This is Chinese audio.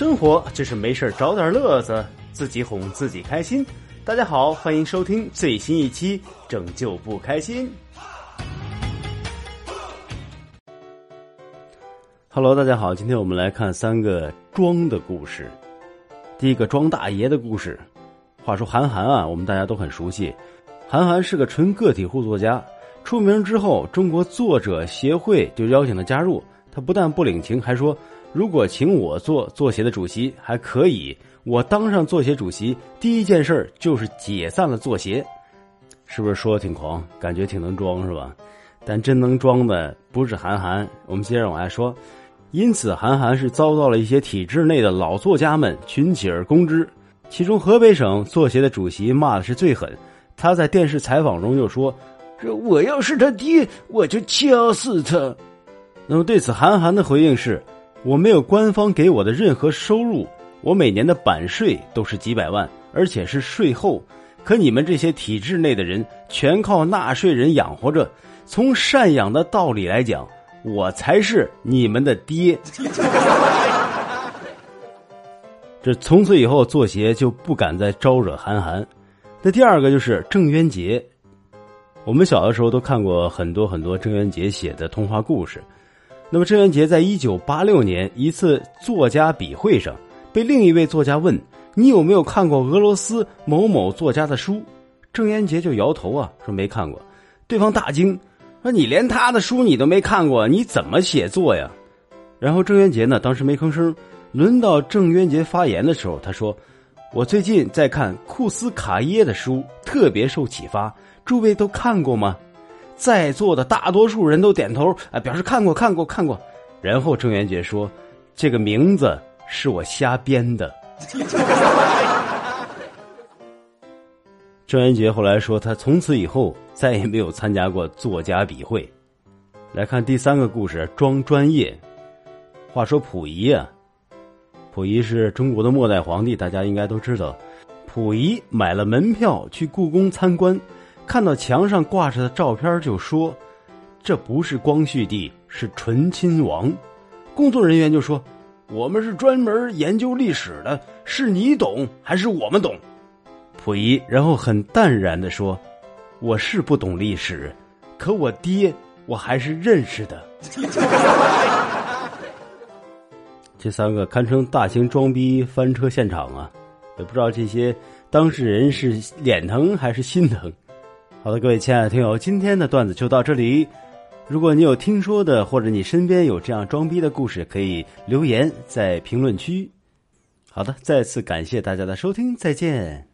生活就是没事找点乐子，自己哄自己开心。大家好，欢迎收听最新一期《拯救不开心》。Hello，大家好，今天我们来看三个装的故事。第一个装大爷的故事。话说韩寒啊，我们大家都很熟悉。韩寒是个纯个体户作家，出名之后，中国作者协会就邀请他加入。他不但不领情，还说。如果请我做作协的主席还可以，我当上作协主席第一件事就是解散了作协，是不是说的挺狂？感觉挺能装是吧？但真能装的不是韩寒。我们接着往下说，因此韩寒是遭到了一些体制内的老作家们群起而攻之，其中河北省作协的主席骂的是最狠。他在电视采访中就说：“这我要是他爹，我就掐死他。”那么对此，韩寒的回应是。我没有官方给我的任何收入，我每年的版税都是几百万，而且是税后。可你们这些体制内的人全靠纳税人养活着，从赡养的道理来讲，我才是你们的爹。这从此以后，作协就不敢再招惹韩寒。那第二个就是郑渊洁，我们小的时候都看过很多很多郑渊洁写的童话故事。那么，郑渊洁在一九八六年一次作家笔会上，被另一位作家问：“你有没有看过俄罗斯某某作家的书？”郑渊洁就摇头啊，说没看过。对方大惊，说：“你连他的书你都没看过，你怎么写作呀？”然后郑渊洁呢，当时没吭声。轮到郑渊洁发言的时候，他说：“我最近在看库斯卡耶的书，特别受启发。诸位都看过吗？”在座的大多数人都点头，啊，表示看过看过看过。然后郑渊洁说：“这个名字是我瞎编的。”郑渊洁后来说，他从此以后再也没有参加过作家笔会。来看第三个故事，装专业。话说溥仪啊，溥仪是中国的末代皇帝，大家应该都知道。溥仪买了门票去故宫参观。看到墙上挂着的照片，就说：“这不是光绪帝，是醇亲王。”工作人员就说：“我们是专门研究历史的，是你懂还是我们懂？”溥仪然后很淡然的说：“我是不懂历史，可我爹我还是认识的。”这三个堪称大型装逼翻车现场啊！也不知道这些当事人是脸疼还是心疼。好的，各位亲爱的听友，今天的段子就到这里。如果你有听说的，或者你身边有这样装逼的故事，可以留言在评论区。好的，再次感谢大家的收听，再见。